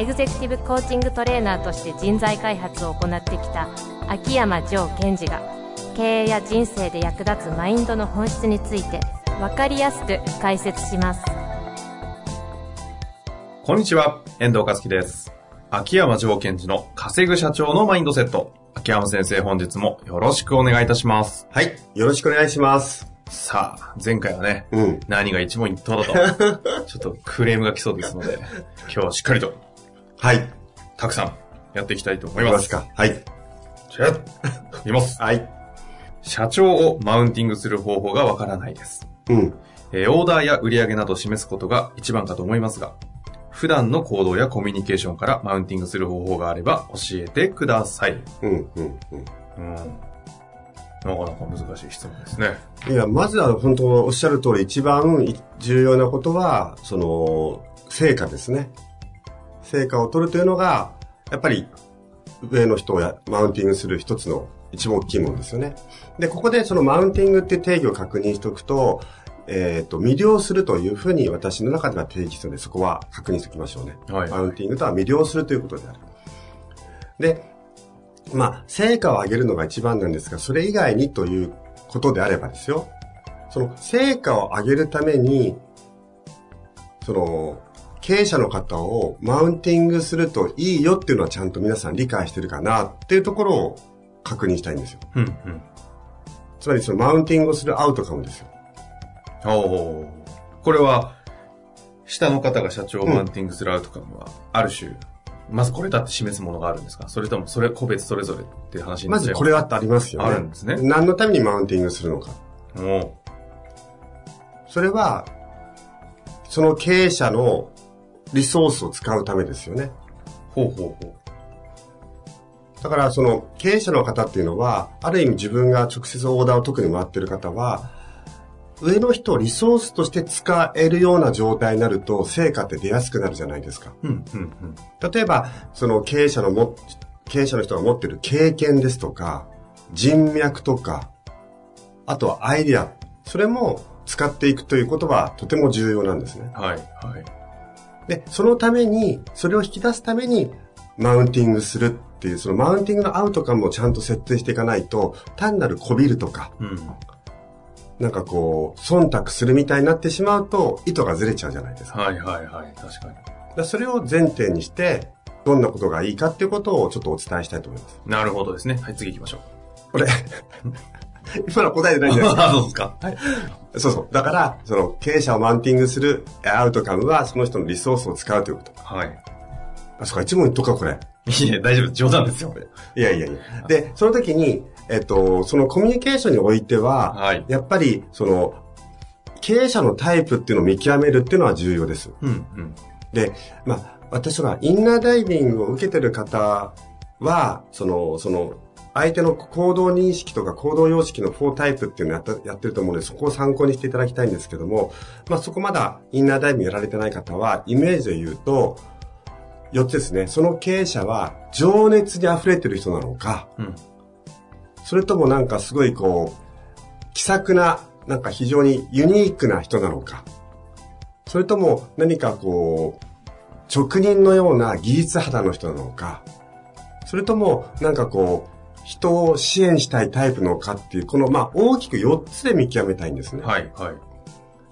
エグゼクティブコーチングトレーナーとして人材開発を行ってきた秋山城賢治が経営や人生で役立つマインドの本質について分かりやすく解説しますこんにちは、遠藤和樹です。秋山城賢治の稼ぐ社長のマインドセット。秋山先生、本日もよろしくお願いいたします。はい。よろしくお願いします。さあ、前回はね、うん。何が一問一答だと、ちょっとクレームが来そうですので、今日はしっかりと、はい。たくさんやっていきたいと思いいま。ますすか。はい。じゃあ、いきます。はい。社長をマウンティングする方法がわからないです。うん。えーオーダーや売上などを示すことが一番かと思いますが、普段の行動やコミュニケーションからマウンティングする方法があれば教えてください。うん。うん。うん。なかなか難しい質問ですね。うん。いや、まずは本当おっしゃる通り一番重要なことは、その、成果ですね。成果を取るというのが、やっぱり上の人をやマウンティングする一つの一番大きいものですよね。で、ここでそのマウンティングって定義を確認しておくと、えっ、と、魅了するというふうに私の中では定義するので、そこは確認しておきましょうね。はいマウンティングとは魅了するということである。で、まあ、成果を上げるのが一番なんですが、それ以外にということであればですよ。その成果を上げるために、その、経営者の方をマウンティングするといいよっていうのはちゃんと皆さん理解してるかなっていうところを確認したいんですよ。うん、うん。つまりそのマウンティングをするアウトカムですよ。おーこれは、下の方が社長をマウンティングするアウトカムは、ある種、まずこれだって示すものがあるんですか？それとも、それ個別それぞれっていう話になまっちゃいずこれはってありますよね。あるんですね何のためにマウンティングするのか。おそれは、その経営者のリソースを使うためですよね。ほうほうほだからその経営者の方っていうのは、ある意味自分が直接オーダーを特に回ってる方は、上の人をリソースとして使えるような状態になると成果って出やすくなるじゃないですか。う。うん、うん、うん。例えば、その経営者のも、経営者の人が持ってる経験ですとか、人脈とか、あとはアイディア、それも使っていくということはとても重要なんですね。はい、はい。で、そのために、それを引き出すために、マウンティングするっていう、そのマウンティングのアウトカムをちゃんと設定していかないと、単なるこびるとか、うん。なんかこう、忖度するみたいになってしまうと、意図がずれちゃうじゃないですか。はい、はい、はい。確かに。だそれを前提にして、どんなことがいいかっていうことをちょっとお伝えしたいと思います。なるほどですね。はい、次行きましょう。これ、今の答えてないんじゃないですか。あ、そうですか。はい。そうそう。だから、その経営者をマウンティングするアウトカムは、その人のリソースを使うということ。はい。あ、そうか、一問一答か、これ。いや、大丈夫。冗談ですよ。いやいやいや。で、その時に、えっと、そのコミュニケーションにおいては、はいやっぱり、その、経営者のタイプっていうのを見極めるっていうのは重要です。うん、うん。で、まあ、私がインナーダイビングを受けてる方は、その、その、相手の行動認識とか行動様式の4タイプっていうのをやったやってると思うので、そこを参考にしていただきたいんですけども、まあ、そこまだインナーダイビングやられてない方は、イメージで言うと、4つですね。その経営者は情熱に溢れてる人なのか、うん。それともなんかすごいこう、気さくな、なんか非常にユニークな人なのか。それとも何かこう、職人のような技術肌の人なのか。それともなんかこう、人を支援したいタイプのかっていう、このまあ大きく4つで見極めたいんですね。はい、はい。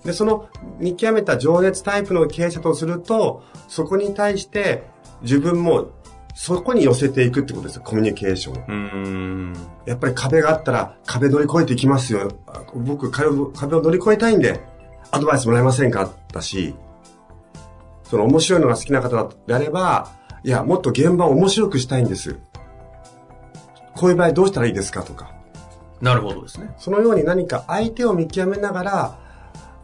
で、その見極めた情熱タイプの経営者とすると、そこに対して自分もそこに寄せていくってことですよ、コミュニケーション。やっぱり壁があったら壁乗り越えていきますよ。あ僕壁を、壁を乗り越えたいんで、アドバイスもらえませんか？だし、その面白いのが好きな方であれば、いや、もっと現場を面白くしたいんです。こういう場合どうしたらいいですかとか。なるほどですね。そのように何か相手を見極めながら、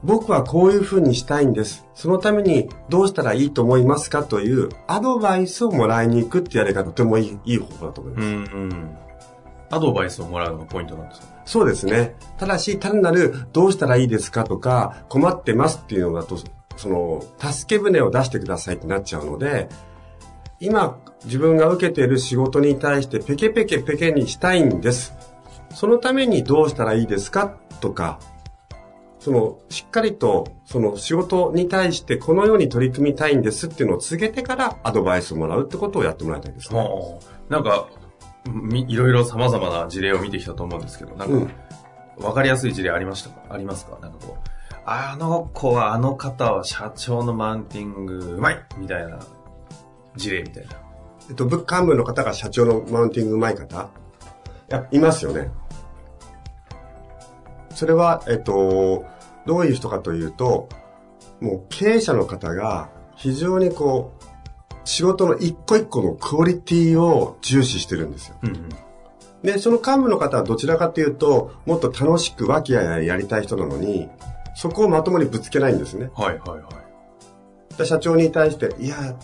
僕はこういうふうにしたいんです。そのためにどうしたらいいと思いますかというアドバイスをもらいに行くってやり方がとてもいいいい方法だと思います。うんうん。アドバイスをもらうのがポイントなんですか？そうですね。ただし、単なるどうしたらいいですかとか困ってますっていうのだと、その、助け舟を出してくださいってなっちゃうので、今自分が受けている仕事に対してペケペケペケにしたいんです。そのためにどうしたらいいですか？とか、その、しっかりと、その仕事に対してこのように取り組みたいんです。っていうのを告げてからアドバイスをもらう。ってことをやってもらいたいです。ね。はあ、なんか、みいろいろ様々な事例を見てきたと思うんですけど、なんうん。かりやすい事例ありましたか？ありますか？なんかこう、あの子は、あの方は社長のマウンティングうまい！みたいな事例みたいな。えっと、部幹部の方が社長のマウンティングうまい方？いや、いますよね。それは、えっと、どういう人かというと、もう経営者の方が非常にこう、仕事の一個一個のクオリティを重視してるんですよ。うんうん。で、その幹部の方はどちらかというと、もっと楽しく和気あいあいやりたい人なのに、そこをまともにぶつけないんですね。はいはいはい。で社長に対して、いや、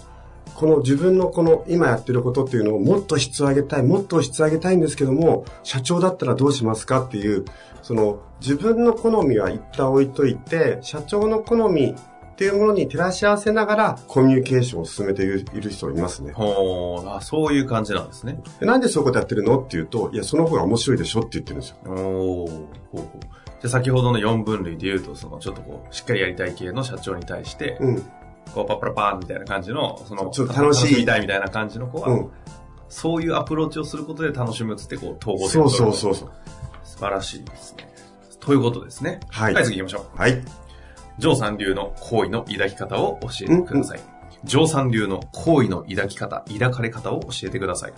この自分のこの今やってることっていうのをもっと質を上げたい、もっと質を上げたいんですけども、社長だったらどうしますかっていう、その自分の好みは一旦置いといて、社長の好みっていうものに照らし合わせながらコミュニケーションを進めている人いますね。ほーあ、そういう感じなんですね。でなんでそういうことやってるのっていうと、いや、その方が面白いでしょって言ってるんですよ。おーほうほうじゃあ先ほどの4分類で言うと、そのちょっとこう、しっかりやりたい系の社長に対して、うん。こうパッパラパーンみたいな感じの、その、ちょっと楽しいみたいみたいな感じの子は、うん。そういうアプローチをすることで楽しむっつって、こう、統合でそうそうそうそう。素晴らしいですね。ということですね。はいはい、次行きましょう。はい。ジョーさん流の行為の抱き方を教えてください。ジョーさん流の行為の抱き方、抱かれ方を教えてください。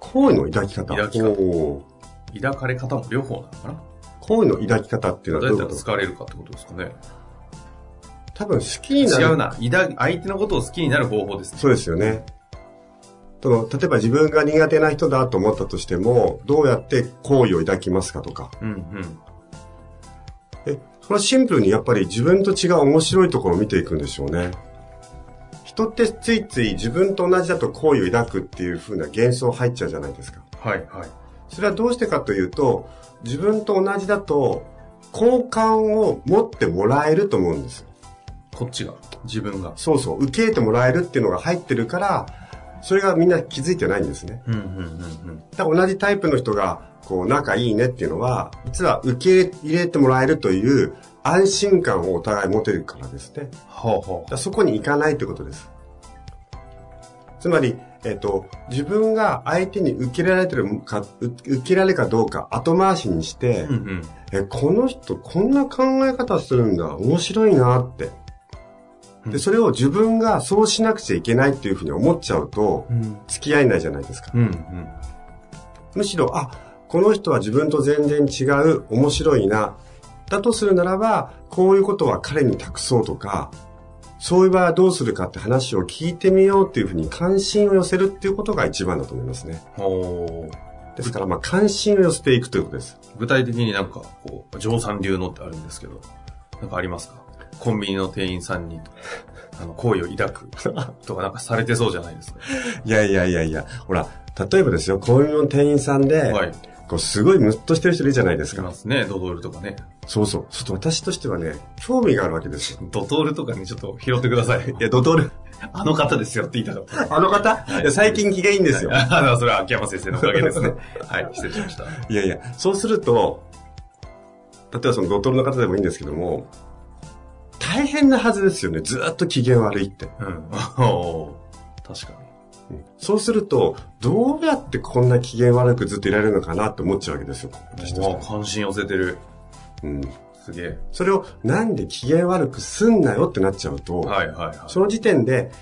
好意の抱き方？抱き方抱かれ方も両方なのかな？好意の抱き方っていうのどうやったらはどういうこと使われるかってことですかね。多分好きになる。違うな。抱相手のことを好きになる方法ですね。そうですよね。その、例えば自分が苦手な人だと思ったとしても、どうやって好意を抱きますかとか。うんうん。え、これはシンプルにやっぱり自分と違う面白いところを見ていくんでしょうね。人ってついつい自分と同じだと好意を抱くっていう風な幻想入っちゃうじゃないですか。はいはい。それはどうしてかというと、自分と同じだと好感を持ってもらえると思うんです。こっちが、自分が。そうそう、受け入れてもらえるっていうのが入ってるから、それがみんな気づいてないんですね。うんうんうんうん。同じタイプの人が、こう、仲いいねっていうのは、実は受け入れてもらえるという安心感をお互い持てるからですね。ほうほだからそこに行かないということです。つまり、えっ、と、自分が相手に受け入れられてるか、う受け入れられるかどうか後回しにして、う。うんうん。え、この人こんな考え方するんだ。面白いなって。で、それを自分がそうしなくちゃいけないっていうふうに思っちゃうと、うん。付き合えないじゃないですか。うんうん。むしろ、あ、この人は自分と全然違う、面白いな。だとするならば、こういうことは彼に託そうとか、そういう場合はどうするかって話を聞いてみようっていうふうに関心を寄せるっていうことが一番だと思いますね。ですから、まあ、関心を寄せていくということです。具体的になんか、こう、上三流のってあるんですけど、なんかありますか？コンビニの店員さんに、あの、好意を抱くとかなんかされてそうじゃないですか。いやいやいやいや、ほら、例えばですよ、コンビニの店員さんで、はい。こうすごいムッとしてる人いるじゃないですいか。ますね、ドトールとかね。そうそう。ちょっと私としてはね、興味があるわけですよ。ドトールとかにちょっと拾ってください。いや、ドトール。あの方ですよって言いたかった。あの方、いいや最近気がいいんですよ。はいあそれは秋山先生のおかげですね。はい、失礼しました。いやいや、そうすると、例えばそのドトールの方でもいいんですけども、大変なはずですよね。ずーっと機嫌悪いって。うん。確かそうすると、どうやってこんな機嫌悪くずっといられるのかなって思っちゃうわけですよ。私とに。してはおー関心寄せてる。うん。すげえ。それをなんで機嫌悪くすんなよってなっちゃうと、はいはいはい。その時点で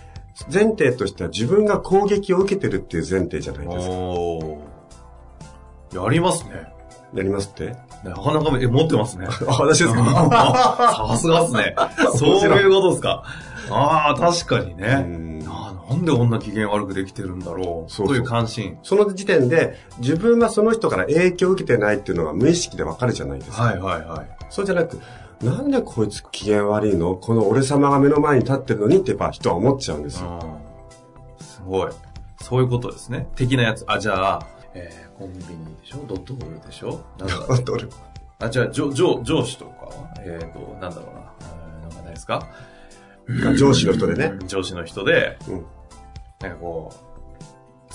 前提としては自分が攻撃を受けてるっていう前提じゃないですか。おーやりますね。やりますって？なかなか、え、持ってますね。あ、私ですか？さすがっすね。そういうことですか？ああ、確かにね。なんでこんな機嫌悪くできてるんだろう。そういう関心。その時点で自分はその人から影響を受けてないっていうのが無意識でわかるじゃないですか。はいはいはい。そうじゃなく、なんでこいつ機嫌悪いの？この俺様が目の前に立ってるのにってやっぱ人は思っちゃうんですよ。うんすごい。そういうことですね。的なやつ。あ、じゃあ、えー、コンビニでしょ？ドトールでしょ？なんだろうどれあ、じゃあ、上上上司とか？はえっ、と、なんだろうな。えーなんかないですか？が上司の人でね。上司の人で、うんなんかこう、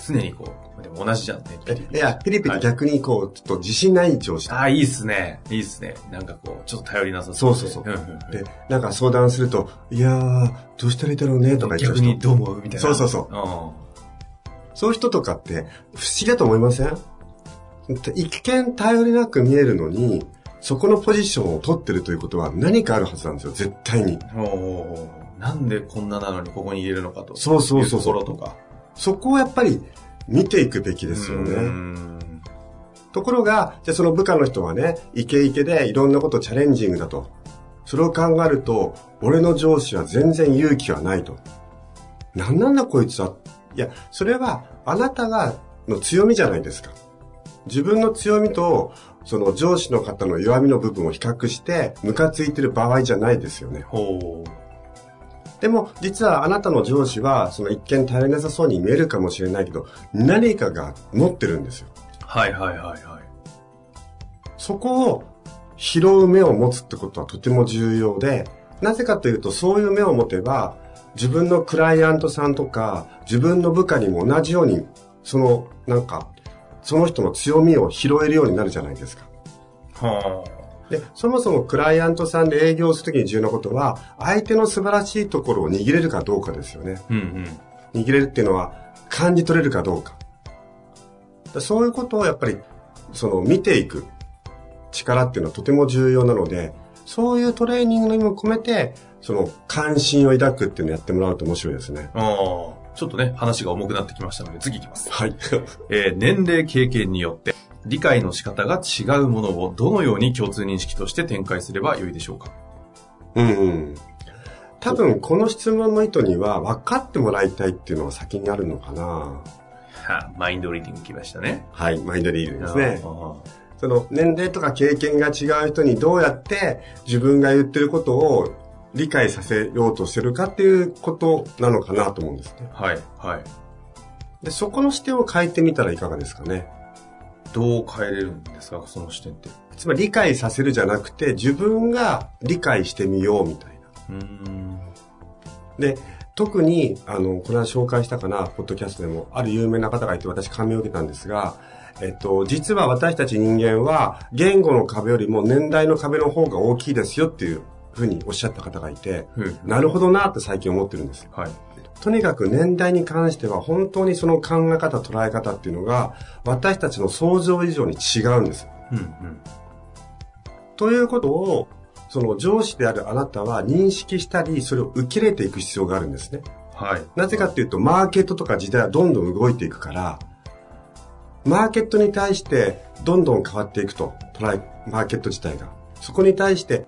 常にこう、でも同じじゃんね。ピリピリいや、ピリピリ逆にこう、ちょっと自信ない上司。ああ、いいっすね。いいっすね。なんかこう、ちょっと頼りなさそうそうそうでんんんで、なんか相談すると、いやー、どうしたらいいだろうね、とか言っちゃう人。逆にどう思う？みたいな。そうそうそううん。そういう人とかって不思議だと思いません？一見頼りなく見えるのに、そこのポジションを取ってるということは何かあるはずなんですよ、絶対に。なんでこんななのにここに入れるのかと。そうそうそういところとか。そこをやっぱり見ていくべきですよね。んところが、じゃあその部下の人はね、イケイケでいろんなことチャレンジングだと。それを考えると、俺の上司は全然勇気はないと。なんなんだこいつは。いや、それはあなたがの強みじゃないですか。自分の強みと、その上司の方の弱みの部分を比較して、ムカついてる場合じゃないですよね。ほう。でも、実はあなたの上司は、その一見頼りなさそうに見えるかもしれないけど、何かが持ってるんですよ。はいはいはいはい。そこを拾う目を持つってことはとても重要で、なぜかというとそういう目を持てば、自分のクライアントさんとか、自分の部下にも同じように、その、なんか、その人の強みを拾えるようになるじゃないですか。はで、そもそもクライアントさんで営業するときに重要なことは、相手の素晴らしいところを握れるかどうかですよね。あ。うんうん。握れるっていうのは感じ取れるかどうか。だそういうことをやっぱり、その見ていく力っていうのはとても重要なので、そういうトレーニングの意味も込めて、その関心を抱くっていうのをやってもらうと面白いですね。ああ。ちょっとね、話が重くなってきましたので、次いきます。はい。えー年齢経験によって、理解の仕方が違うものをどのように共通認識として展開すればよいでしょうか？うんうん。多分この質問の意図には分かってもらいたいっていうのが先にあるのかな。はあ、マインドリーディング来ましたね。はい、マインドリーディングですね。あその年齢とか経験が違う人にどうやって自分が言ってることを理解させようとしてるかっていうことなのかなと思うんですね。あはい、はい。で、そこの視点を変えてみたらいかがですかね。どう変えれるんですか？その視点って。つまり理解させるじゃなくて自分が理解してみようみたいな。うーん。で、特に、あの、これは紹介したかな、ポッドキャストでも、ある有名な方がいて私感銘を受けたんですが、えっと、実は私たち人間は、言語の壁よりも年代の壁の方が大きいですよっていうふうにおっしゃった方がいて、うんなるほどなって最近思ってるんですよ。はい。とにかく年代に関しては本当にその考え方、捉え方っていうのが私たちの想像以上に違うんです。うん、うん。ということを、その上司であるあなたは認識したり、それを受け入れていく必要があるんですね。はい。なぜかっていうと、マーケットとか時代はどんどん動いていくから、マーケットに対してどんどん変わっていくと、トライ、マーケット自体が。そこに対して、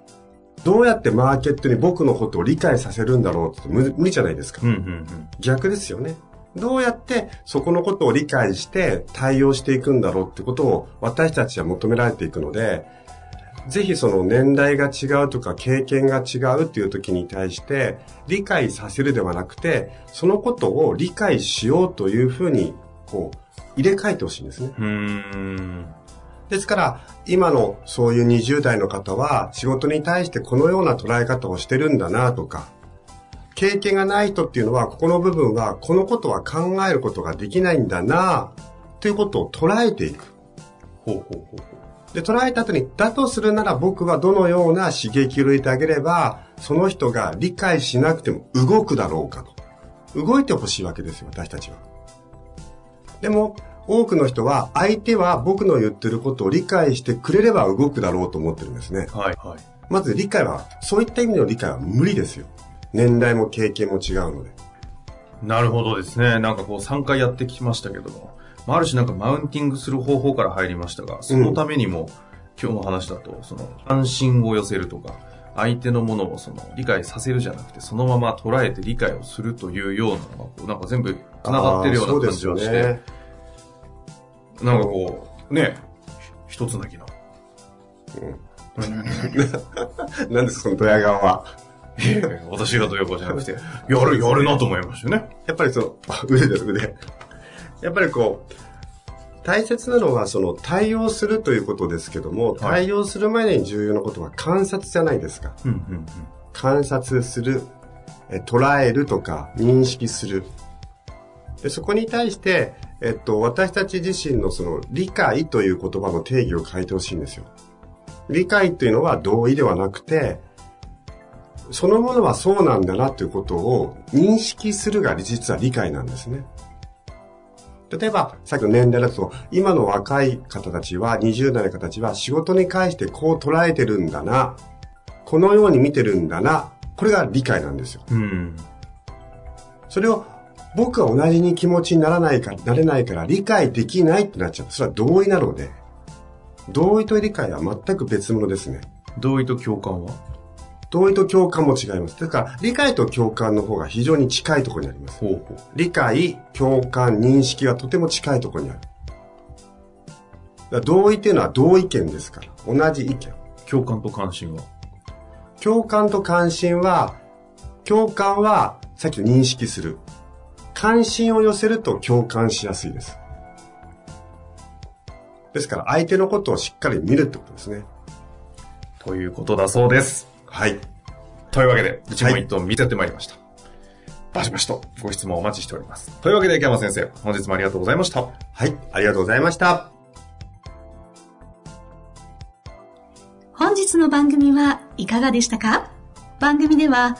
どうやってマーケットに僕のことを理解させるんだろうって無無理じゃないですかうん、。うん、逆ですよね。どうやってそこのことを理解して対応していくんだろうってことを私たちは求められていくので、ぜひその年代が違うとか経験が違うっていう時に対して理解させるではなくて、そのことを理解しようというふうにこう入れ替えてほしいんですね。ですから、今のそういう20代の方は仕事に対してこのような捉え方をしてるんだなとか、経験がない人っていうのは、ここの部分は、このことは考えることができないんだなということを捉えていく。ほうほうほう。で、捉えた後に、だとするなら僕はどのような刺激を入れてあげれば、その人が理解しなくても動くだろうかと。動いてほしいわけですよ、私たちは。でも、多くの人は、相手は僕の言ってることを理解してくれれば動くだろうと思ってるんですね。はい、はい。まず理解は、そういった意味の理解は無理ですよ。年代も経験も違うので。なるほどですね。なんかこう3回やってきましたけども。まあ、ある種なんかマウンティングする方法から入りましたが、そのためにも、今日の話だと、その、関心を寄せるとか、相手のものをその理解させるじゃなくて、そのまま捉えて理解をするというようななんか全部繋がってるような感じがして、ね、なんかこう、ね、一つなぎの。なんですか、そのドヤ顔は。私がどういうことじゃなくて、やる、やるなと思いましたよね。やっぱりその、腕です、腕。やっぱりこう、大切なのはその対応するということですけども、対応する前に重要なことは観察じゃないですか。うんうん観察する、え捉えるとか認識する。でそこに対して、えっと、私たち自身のその理解という言葉の定義を変えてほしいんですよ。理解というのは同意ではなくて、そのものはそうなんだなということを認識するが実は理解なんですね。例えば、さっきの年代だと、今の若い方たちは、20代の方たちは仕事に関してこう捉えてるんだな、このように見てるんだな、これが理解なんですよ。うん。うん。それを僕は同じに気持ちにならないか、なれないから理解できないってなっちゃう。それは同意なので、同意と理解は全く別物ですね。同意と共感は？同意と共感も違います。だから、理解と共感の方が非常に近いところにあります。ほうほう。理解、共感、認識がとても近いところにある。同意っていうのは同意見ですから。同じ意見。共感と関心は？共感と関心は、共感はさっきの認識する。関心を寄せると共感しやすいです。ですから相手のことをしっかり見るってことですね。ということだそうです。はい。というわけで、一問一答見せてまいりました。バシバシとご質問お待ちしております。というわけで、池山先生、本日もありがとうございました。はい。ありがとうございました。本日の番組はいかがでしたか？番組では